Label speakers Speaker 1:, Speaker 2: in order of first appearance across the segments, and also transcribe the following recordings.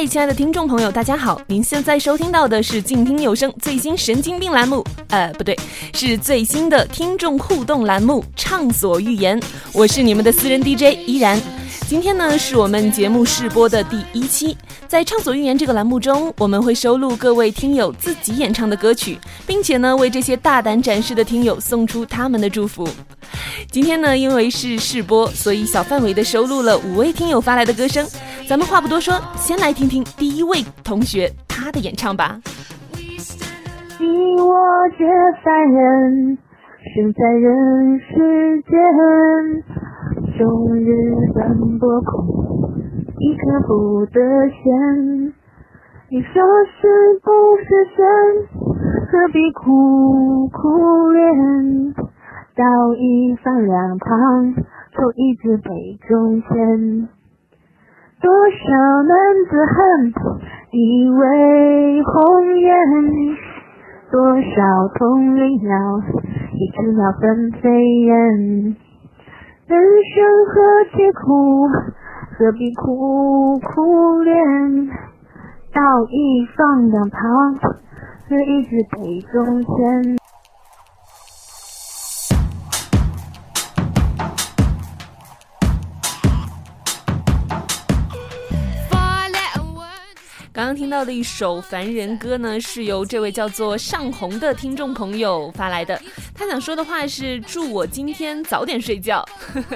Speaker 1: 嗨，亲爱的听众朋友，大家好！您现在收听到的是静听有声最新神经病栏目，呃，不对，是最新的听众互动栏目《畅所欲言》。我是你们的私人 DJ 依然。今天呢，是我们节目试播的第一期。在《畅所欲言》这个栏目中，我们会收录各位听友自己演唱的歌曲，并且呢，为这些大胆展示的听友送出他们的祝福。今天呢，因为是试播，所以小范围的收录了五位听友发来的歌声。咱们话不多说，先来听听第一位同学他的演唱吧。
Speaker 2: 你我皆凡人，生在人世间，终日奔波苦，一刻不得闲。你说是不是神？何必苦苦恋？道义放两旁，错一字杯中仙。多少男子汉，一为红颜；多少同林鸟，一只鸟分飞燕。人生何其苦，何必苦苦恋？道义放两旁，错一字杯中仙。
Speaker 1: 刚听到的一首《凡人歌》呢，是由这位叫做尚红的听众朋友发来的。他想说的话是：祝我今天早点睡觉。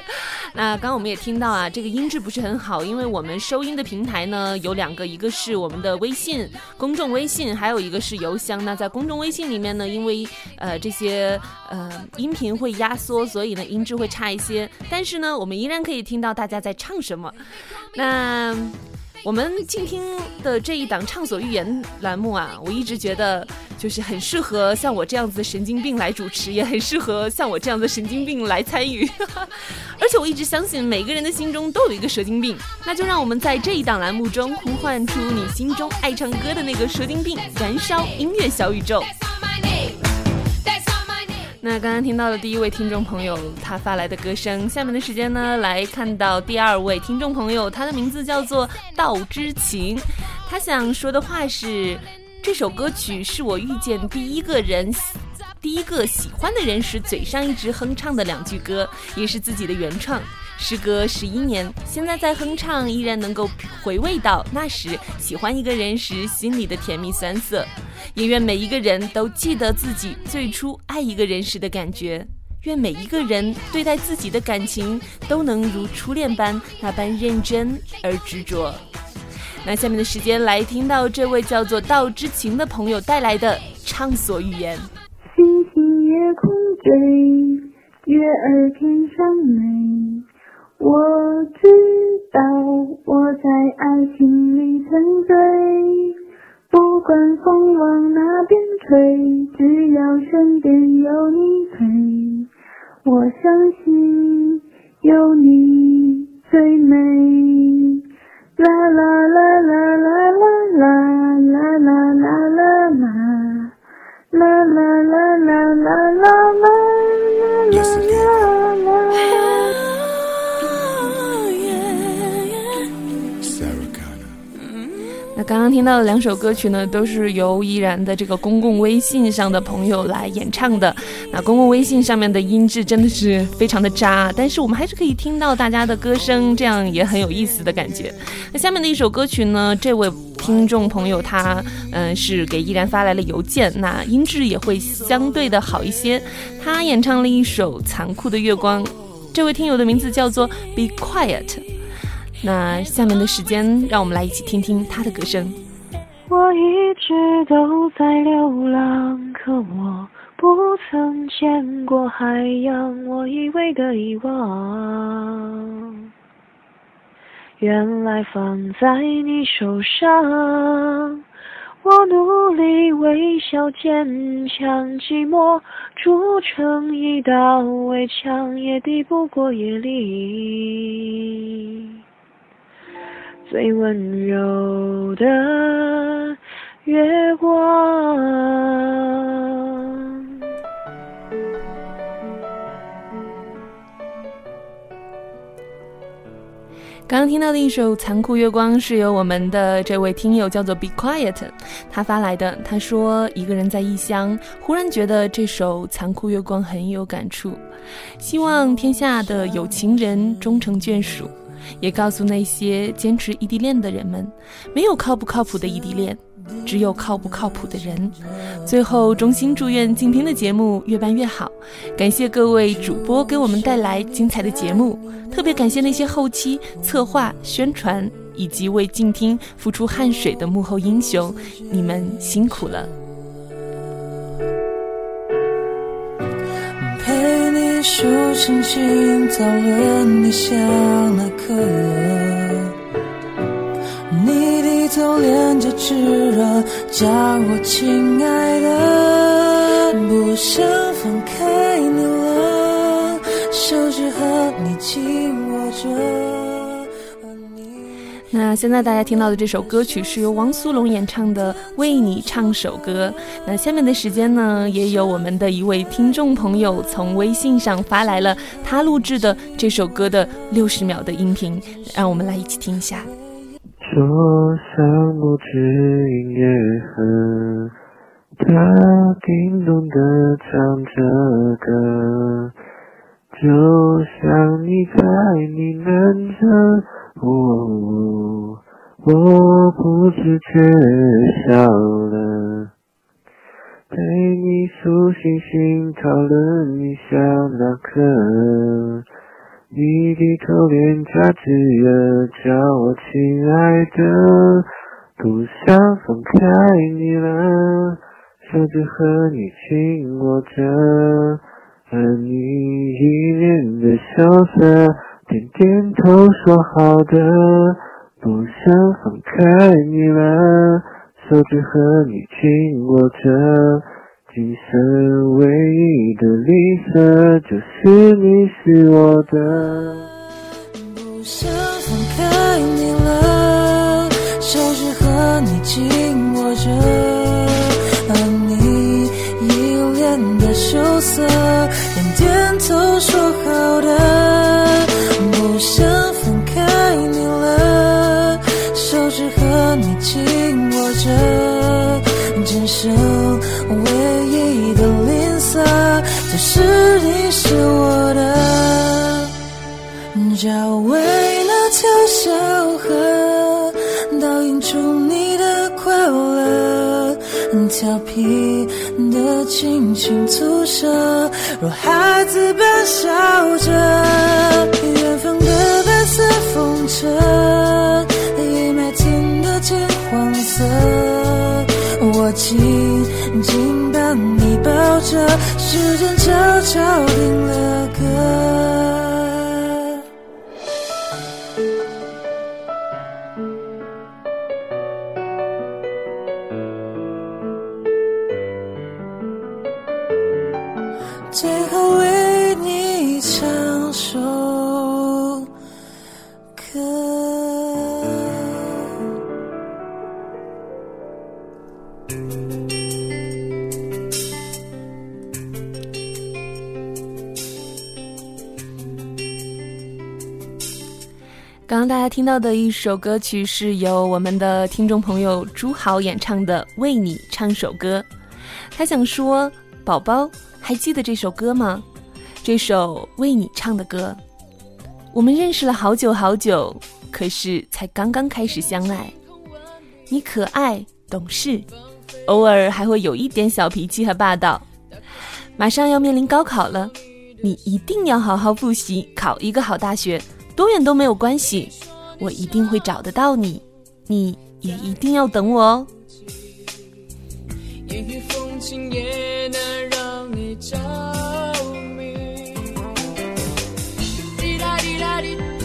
Speaker 1: 那刚刚我们也听到啊，这个音质不是很好，因为我们收音的平台呢有两个，一个是我们的微信公众微信，还有一个是邮箱。那在公众微信里面呢，因为呃这些呃音频会压缩，所以呢音质会差一些。但是呢，我们依然可以听到大家在唱什么。那。我们静听的这一档《畅所欲言》栏目啊，我一直觉得就是很适合像我这样子的神经病来主持，也很适合像我这样的神经病来参与。而且我一直相信，每个人的心中都有一个蛇精病。那就让我们在这一档栏目中呼唤出你心中爱唱歌的那个蛇精病，燃烧音乐小宇宙。那刚刚听到的第一位听众朋友他发来的歌声，下面的时间呢，来看到第二位听众朋友，他的名字叫做道之情，他想说的话是：这首歌曲是我遇见第一个人。第一个喜欢的人时，嘴上一直哼唱的两句歌，也是自己的原创。时隔十一年，现在在哼唱，依然能够回味到那时喜欢一个人时心里的甜蜜酸涩。也愿每一个人都记得自己最初爱一个人时的感觉。愿每一个人对待自己的感情都能如初恋般那般认真而执着。那下面的时间来听到这位叫做道之情的朋友带来的畅所欲言。
Speaker 2: 星星夜空坠，月儿天上美。我知道我在爱情里沉醉，管风往哪边吹，只要身边有你陪，我相信有你
Speaker 1: 刚刚听到的两首歌曲呢，都是由依然的这个公共微信上的朋友来演唱的。那公共微信上面的音质真的是非常的渣，但是我们还是可以听到大家的歌声，这样也很有意思的感觉。那下面的一首歌曲呢，这位。听众朋友，他嗯是给依然发来了邮件，那音质也会相对的好一些。他演唱了一首《残酷的月光》，这位听友的名字叫做 Be Quiet。那下面的时间，让我们来一起听听他的歌声。
Speaker 2: 我一直都在流浪，可我不曾见过海洋，我以为的遗忘。原来放在你手上，我努力微笑坚强，寂寞筑成一道围墙，也抵不过夜里最温柔的月光。
Speaker 1: 刚刚听到的一首《残酷月光》是由我们的这位听友叫做 Be Quiet 他发来的。他说，一个人在异乡，忽然觉得这首《残酷月光》很有感触。希望天下的有情人终成眷属，也告诉那些坚持异地恋的人们，没有靠不靠谱的异地恋。只有靠不靠谱的人。最后，衷心祝愿静听的节目越办越好。感谢各位主播给我们带来精彩的节目，特别感谢那些后期策划、宣传以及为静听付出汗水的幕后英雄，你们辛苦了。
Speaker 3: 数星星，讨论你想那刻。你低头脸颊炙热，叫我亲爱的，不想放开你了，手指和你紧握着。
Speaker 1: 那现在大家听到的这首歌曲是由王苏泷演唱的《为你唱首歌》。那下面的时间呢，也有我们的一位听众朋友从微信上发来了他录制的这首歌的六十秒的音频，让我们来一起听一下。
Speaker 4: 就像不知音乐盒，他叮咚的唱着歌，就像你在呢喃着，我我不自觉笑了，陪你数星星，讨论一下那颗。你低头，脸颊炙热，叫我亲爱的，不想放开你了，手指和你紧握着，而你一脸的羞涩，点点头说好的，不想放开你了，手指和你紧握着。今生唯一的绿色，就是你是我的。
Speaker 3: 不想放开你了，手指和你紧握着，轻轻吐舌，如孩子般笑着。远方的白色风车，一麦田的金黄色，我紧。紧把你抱着，时间悄悄停了格。
Speaker 1: 最后为你唱首歌刚刚大家听到的一首歌曲是由我们的听众朋友朱豪演唱的《为你唱首歌》，他想说：“宝宝，还记得这首歌吗？这首为你唱的歌，我们认识了好久好久，可是才刚刚开始相爱。你可爱懂事，偶尔还会有一点小脾气和霸道。马上要面临高考了，你一定要好好复习，考一个好大学。”多远都没有关系，我一定会找得到你，你也一定要等我哦。
Speaker 5: 一缕风情也能让你着迷。滴答滴答滴。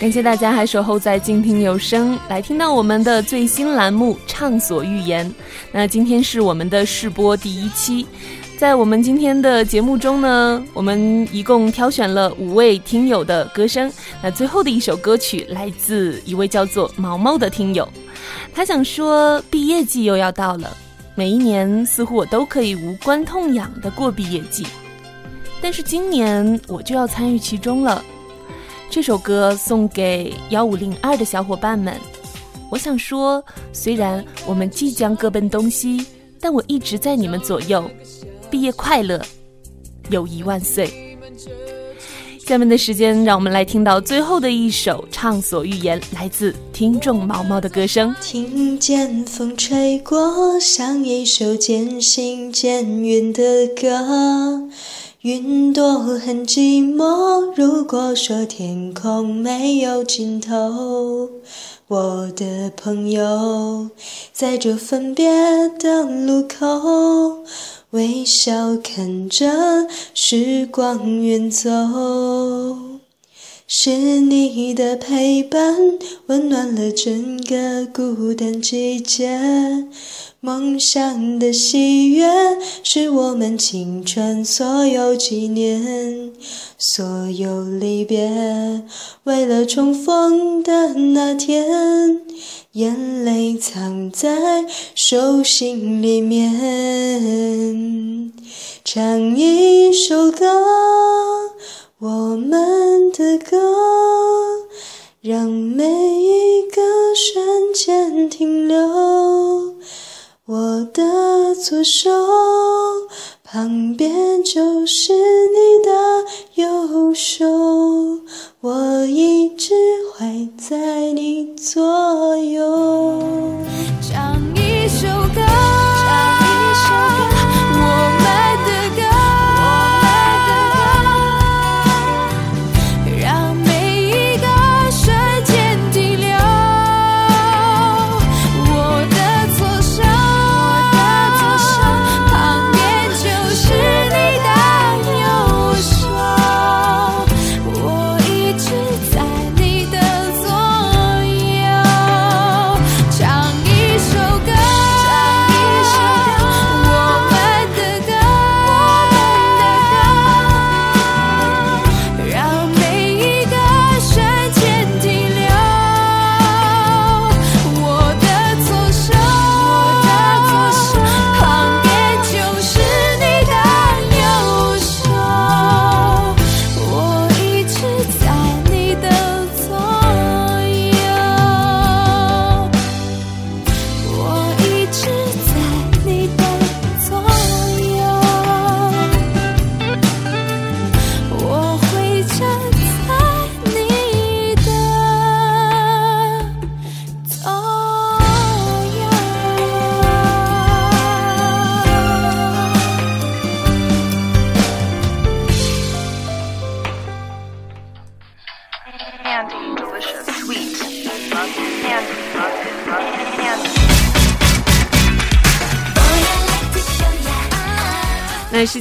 Speaker 1: 感谢大家还守候在静听有声，来听到我们的最新栏目《畅所欲言》。那今天是我们的试播第一期，在我们今天的节目中呢，我们一共挑选了五位听友的歌声。那最后的一首歌曲来自一位叫做毛毛的听友，他想说：毕业季又要到了，每一年似乎我都可以无关痛痒的过毕业季，但是今年我就要参与其中了。这首歌送给幺五零二的小伙伴们。我想说，虽然我们即将各奔东西，但我一直在你们左右。毕业快乐，友谊万岁！下面的时间，让我们来听到最后的一首《畅所欲言》，来自听众毛毛的歌声。
Speaker 5: 听见风吹过，像一首渐行渐远的歌。云朵很寂寞，如果说天空没有尽头，我的朋友，在这分别的路口。微笑看着时光远走，是你的陪伴温暖了整个孤单季节。梦想的喜悦是我们青春所有纪念，所有离别，为了重逢的那天。眼泪藏在手心里面，唱一首歌，我们的歌，让每一个瞬间停留。我的左手旁边就是你的右手。我一直会在你左右。唱一首歌。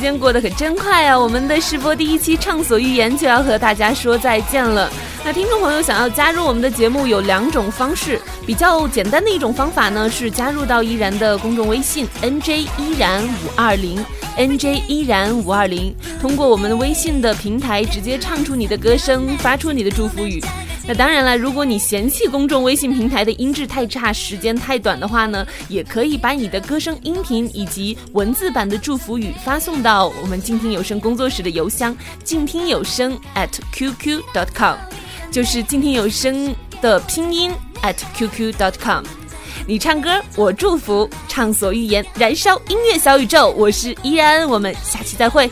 Speaker 1: 间过得可真快啊！我们的试播第一期《畅所欲言》就要和大家说再见了。那听众朋友想要加入我们的节目有两种方式，比较简单的一种方法呢是加入到依然的公众微信 nj 依然五二零 nj 依然五二零，通过我们的微信的平台直接唱出你的歌声，发出你的祝福语。那当然了，如果你嫌弃公众微信平台的音质太差、时间太短的话呢，也可以把你的歌声、音频以及文字版的祝福语发送到我们静听有声工作室的邮箱静听有声 at qq dot com，就是静听有声的拼音 at qq dot com。你唱歌，我祝福，畅所欲言，燃烧音乐小宇宙。我是依然，我们下期再会。